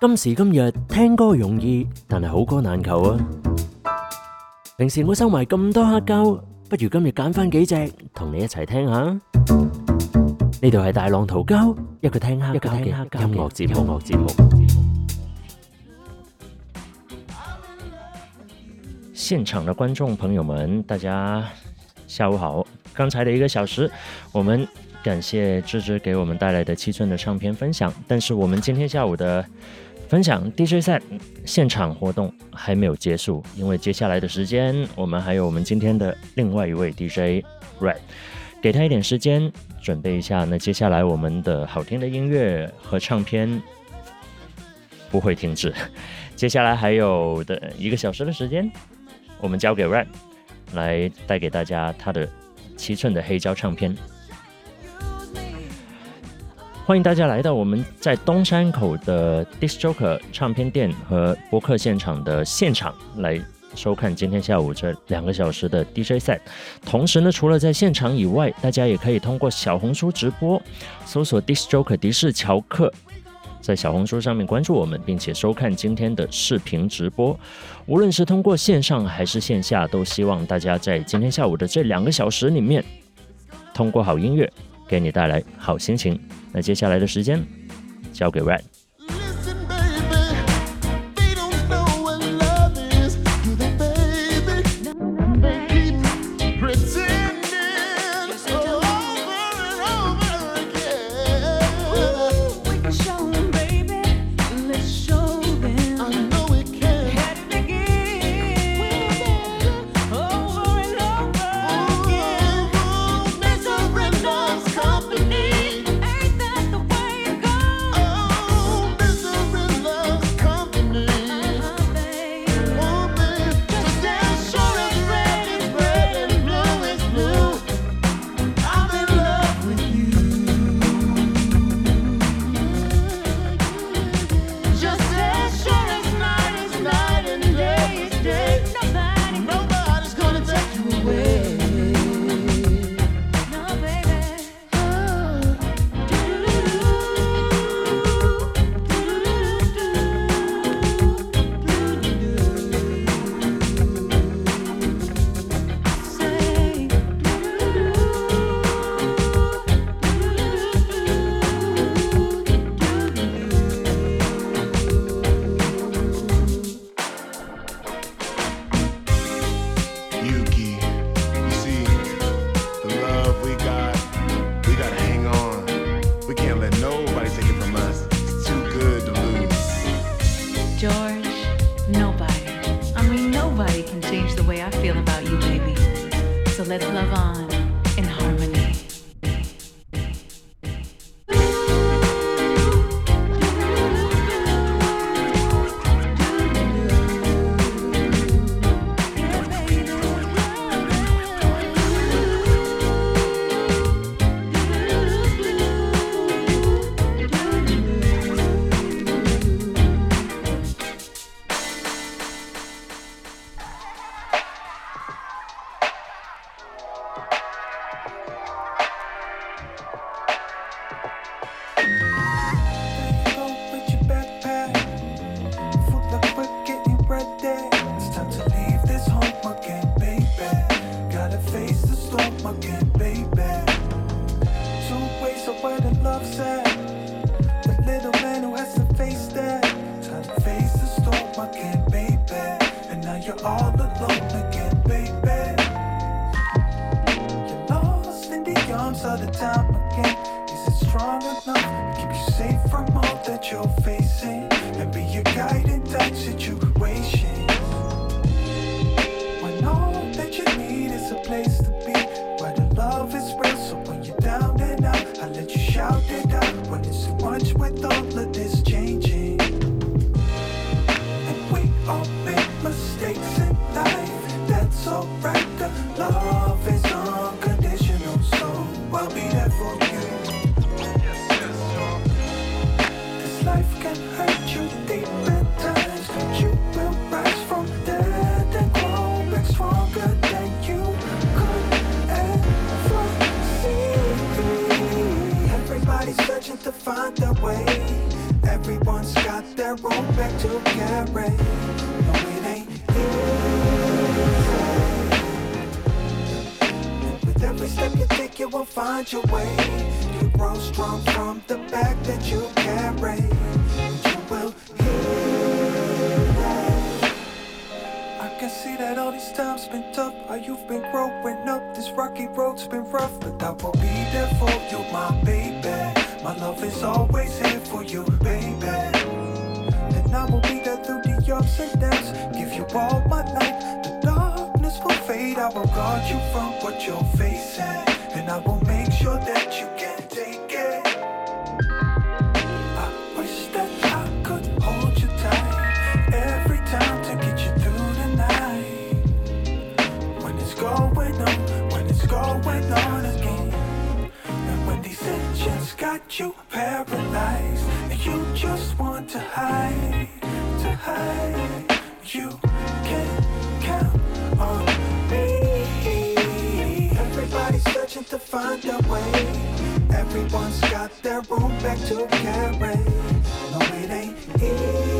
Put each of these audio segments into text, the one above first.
今時今日聽歌容易，但係好歌難求啊！平時我收埋咁多黑膠，不如今日揀翻幾隻同你一齊聽下。呢度係大浪淘膠，一個聽黑膠嘅音樂節目。節目現場的觀眾朋友們，大家下午好。剛才的一個小時，我們感謝芝芝給我們帶來的七寸的唱片分享。但是我們今天下午的分享 DJ set 現場活动还没有结束，因为接下来的时间，我们还有我们今天的另外一位 DJ Red，给他一点时间准备一下。那接下来我们的好听的音乐和唱片不会停止，接下来还有的一个小时的时间，我们交给 Red 来带给大家他的七寸的黑胶唱片。欢迎大家来到我们在东山口的 Dis Joker 唱片店和播客现场的现场，来收看今天下午这两个小时的 DJ 赛。同时呢，除了在现场以外，大家也可以通过小红书直播，搜索 Dis Joker 迪士乔克，在小红书上面关注我们，并且收看今天的视频直播。无论是通过线上还是线下，都希望大家在今天下午的这两个小时里面，通过好音乐给你带来好心情。那接下来的时间交给 Red。you're all alone again, baby. You're lost in the arms of the time again. Is it strong enough to keep you safe from all that you're facing? And be your guiding touch that you find your way. You grow strong from the that you carry. You will heal. I can see that all these times been tough. How you've been growing up. This rocky road's been rough, but I will be there for you, my baby. My love is always here for you, baby. Ups and downs. Give you all my life. The darkness will fade. I will guard you from what you're facing. And I will make sure that you can take it. I wish that I could hold you tight every time to get you through the night. When it's going on, when it's going on again. And when these engines got you paralyzed, and you just want to hide, to you can count on me. Everybody's searching to find a way. Everyone's got their room back to carry. No, it ain't easy.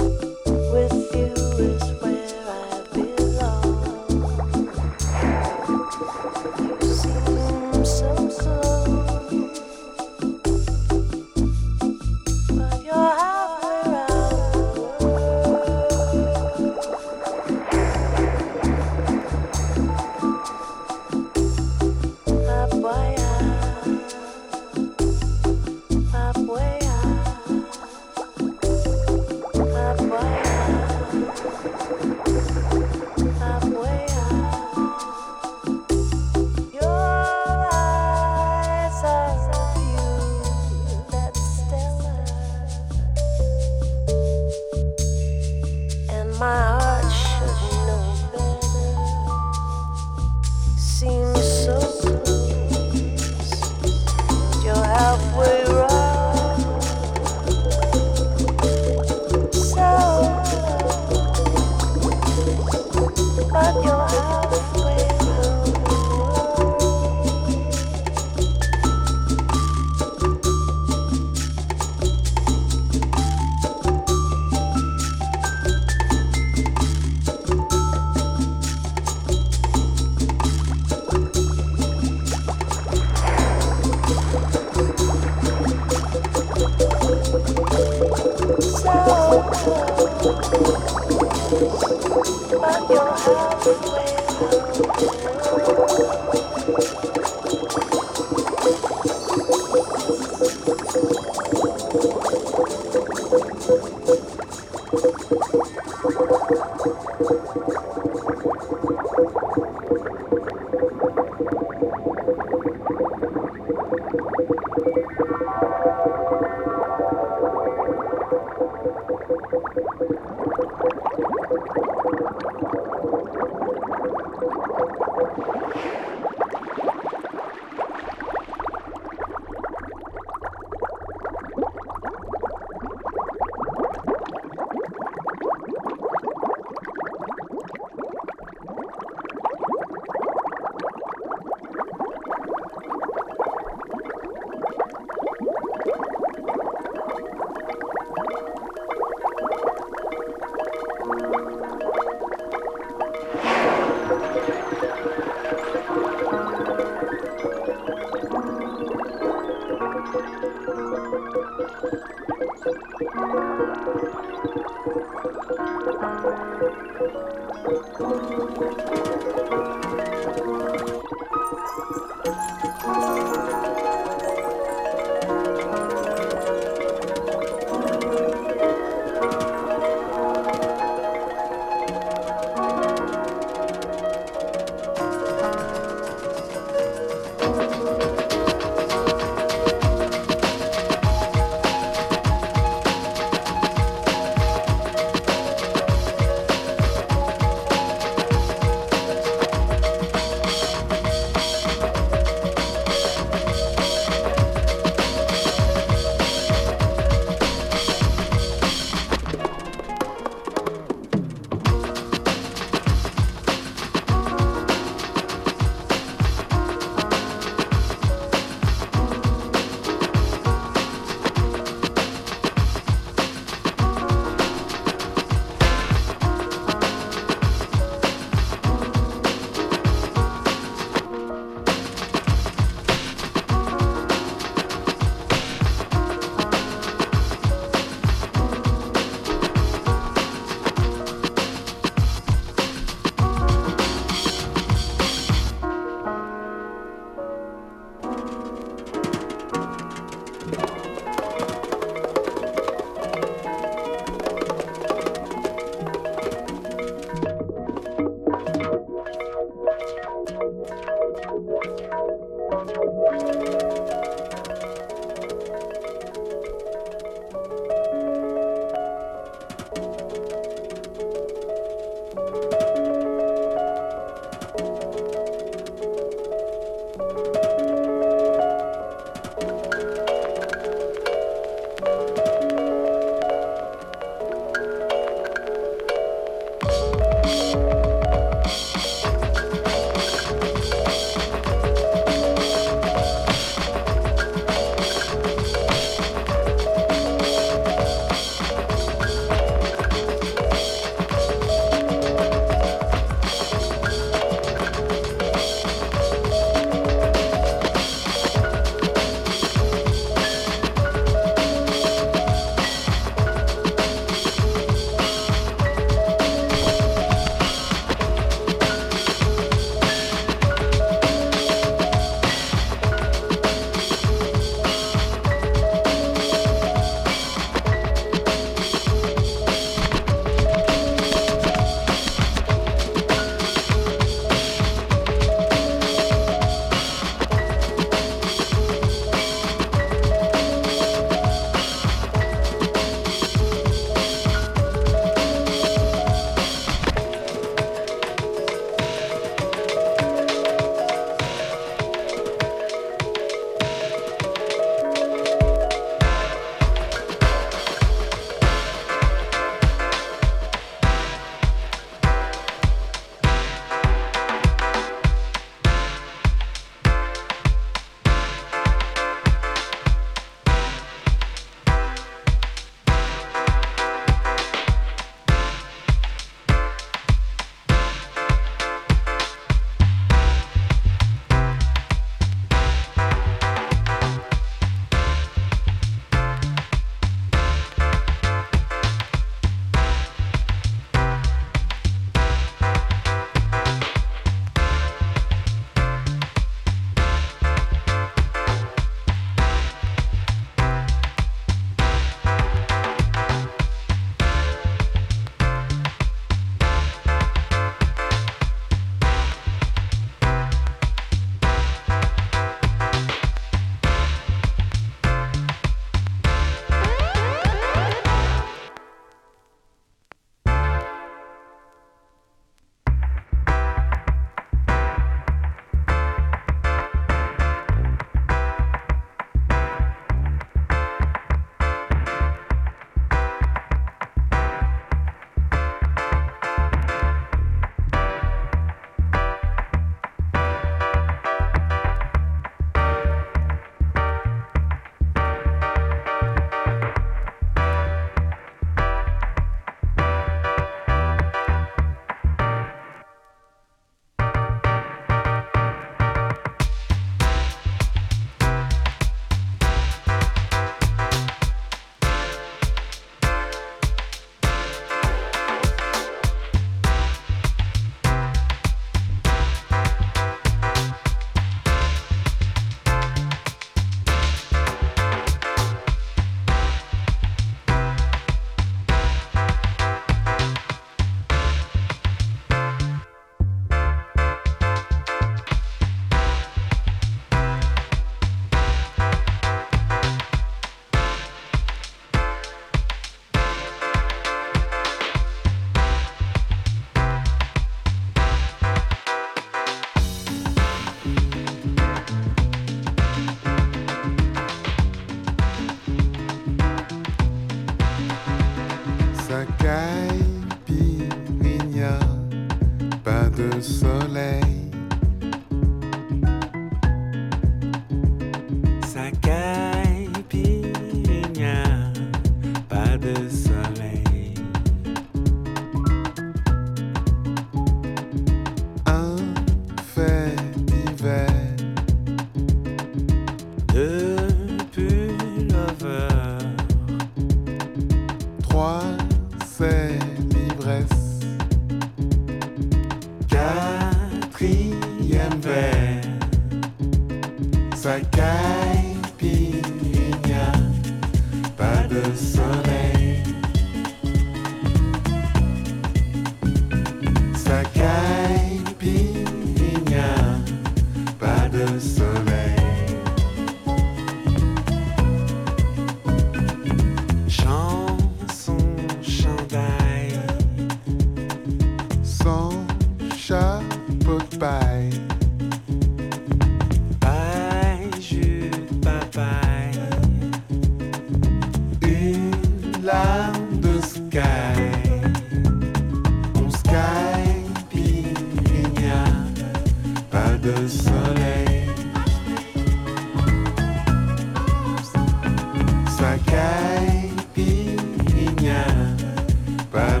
Pas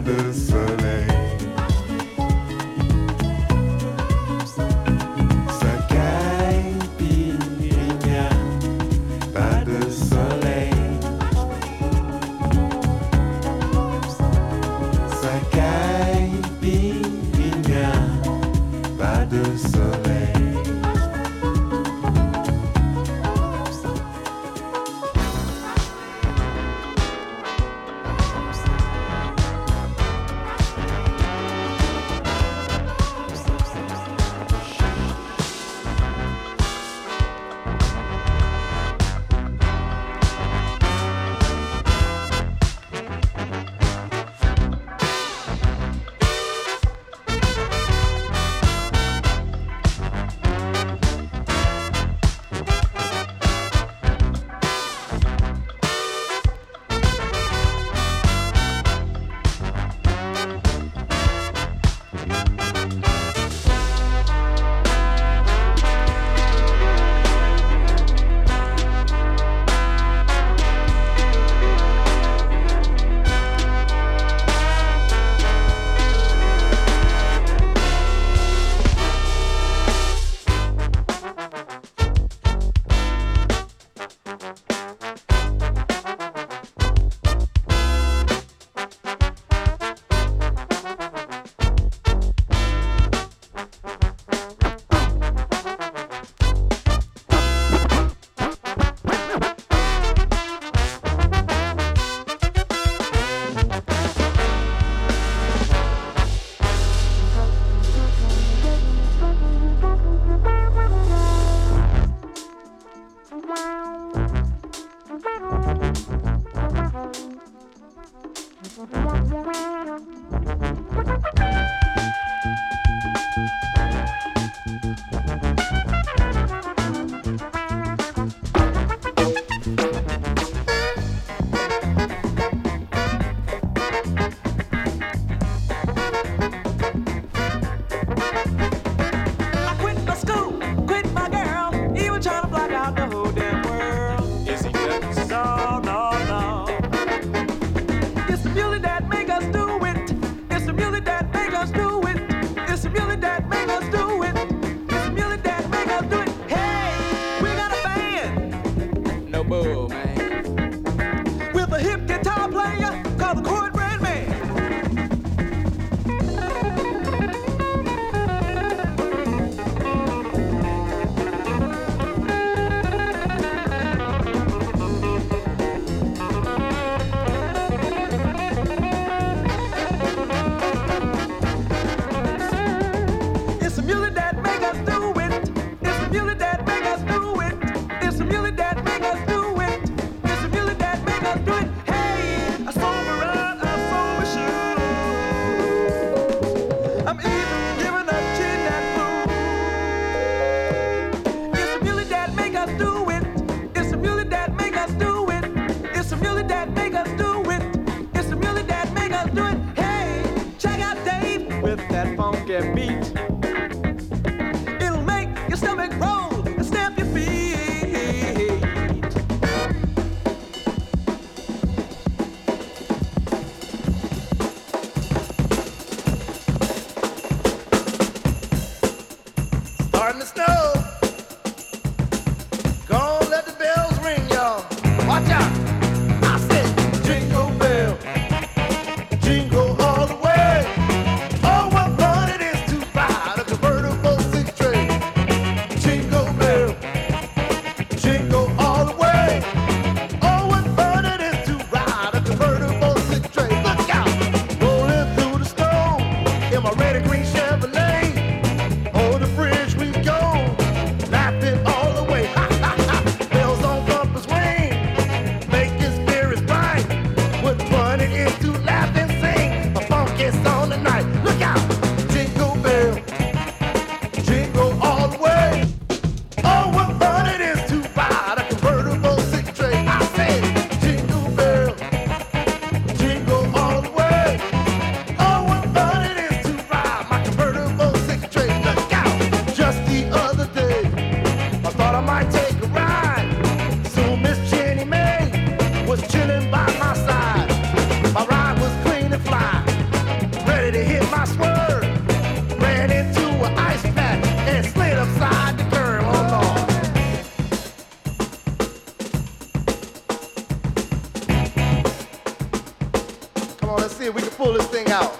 thing out.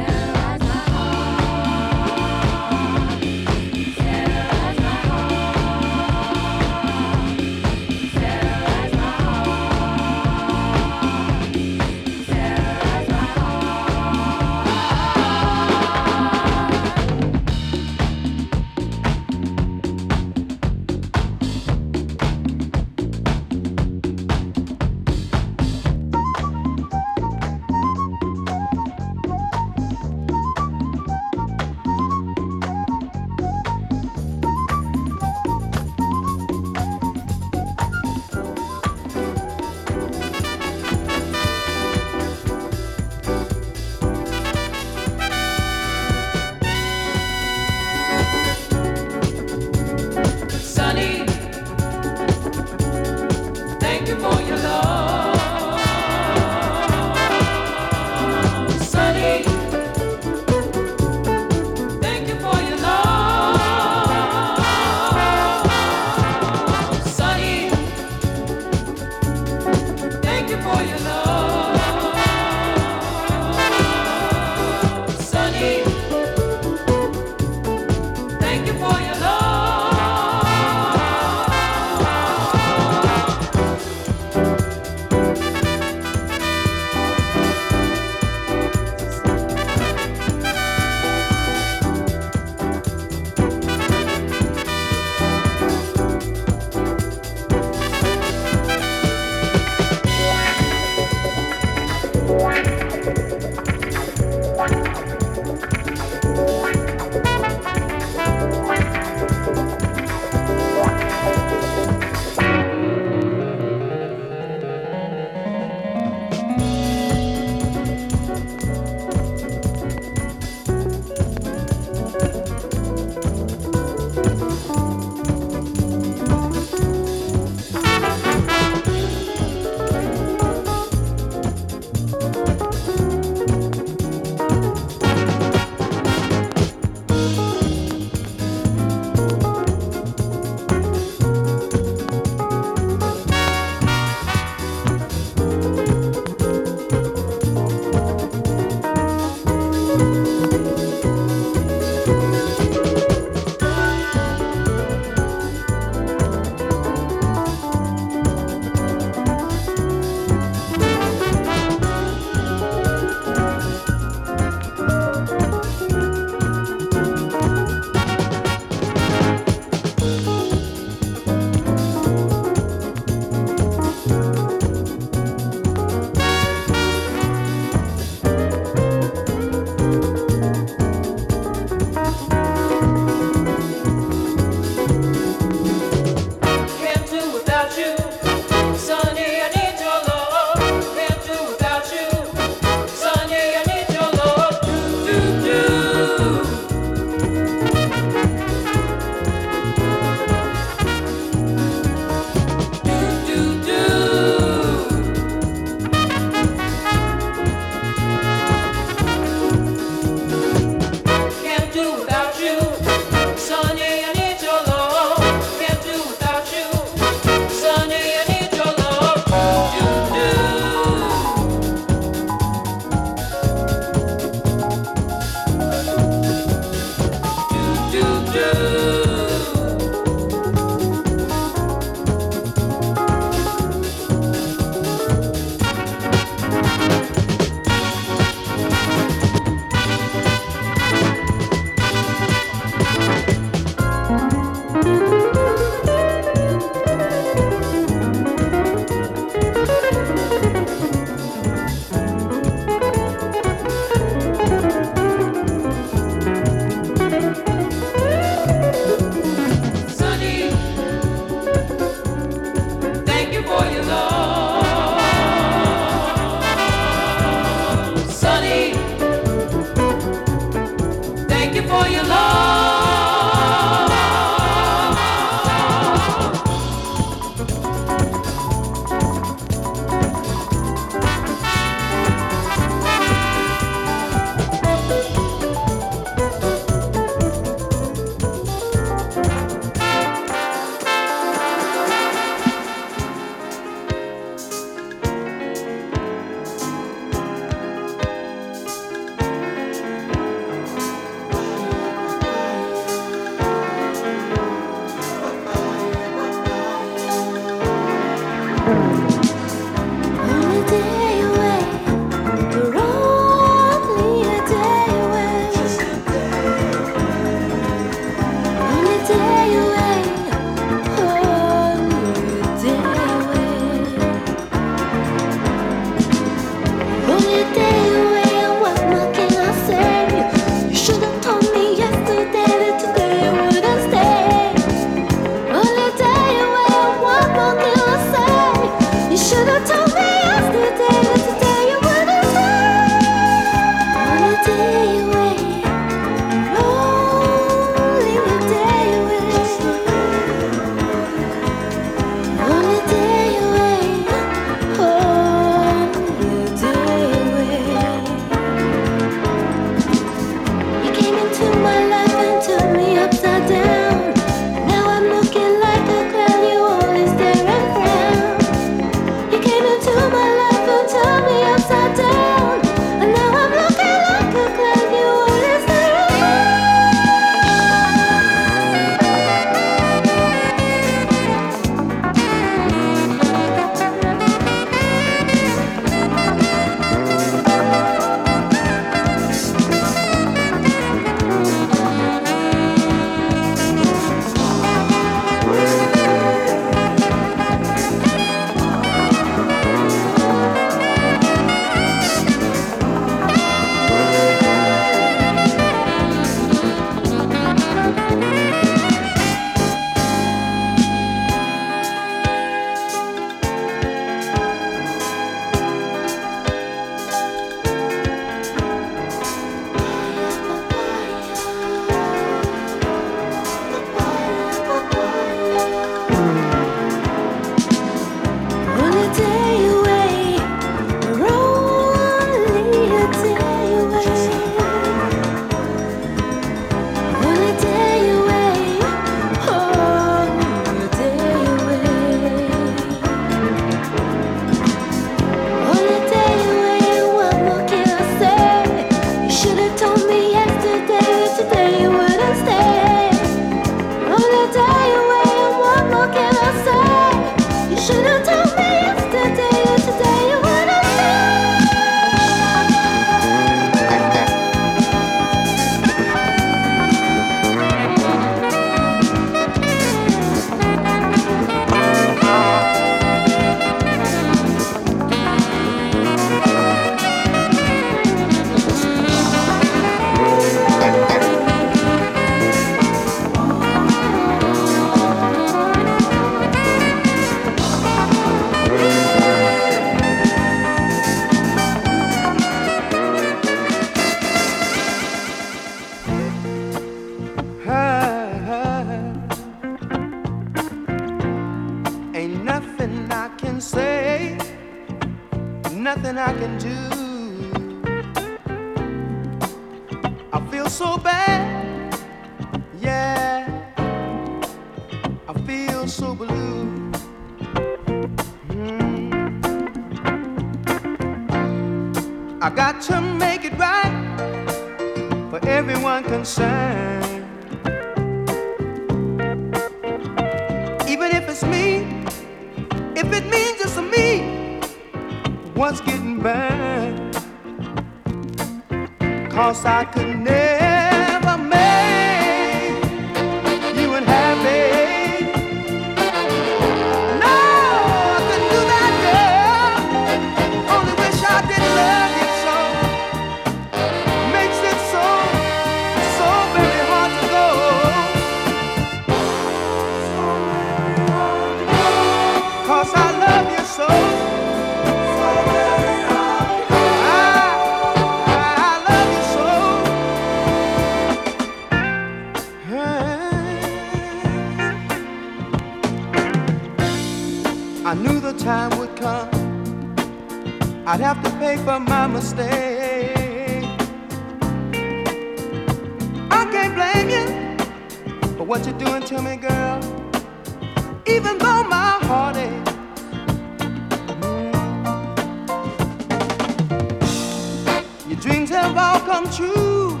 have all come true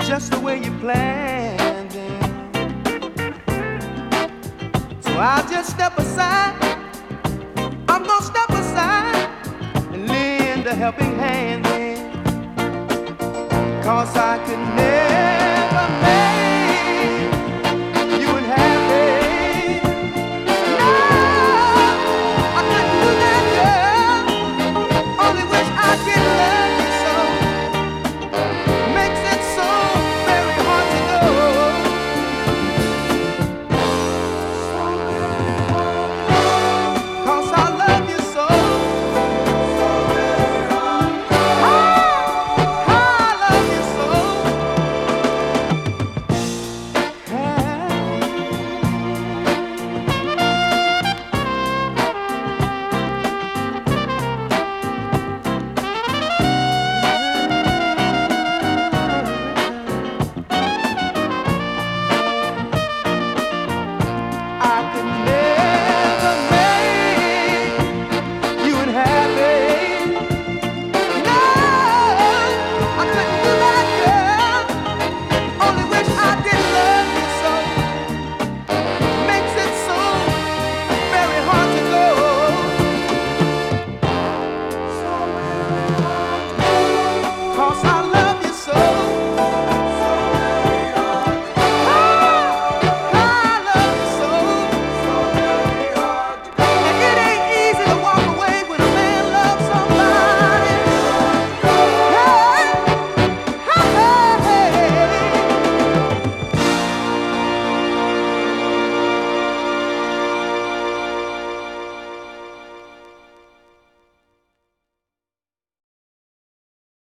just the way you planned it. So I'll just step aside. I'm gonna step aside and lend a helping hand in. Cause I could never make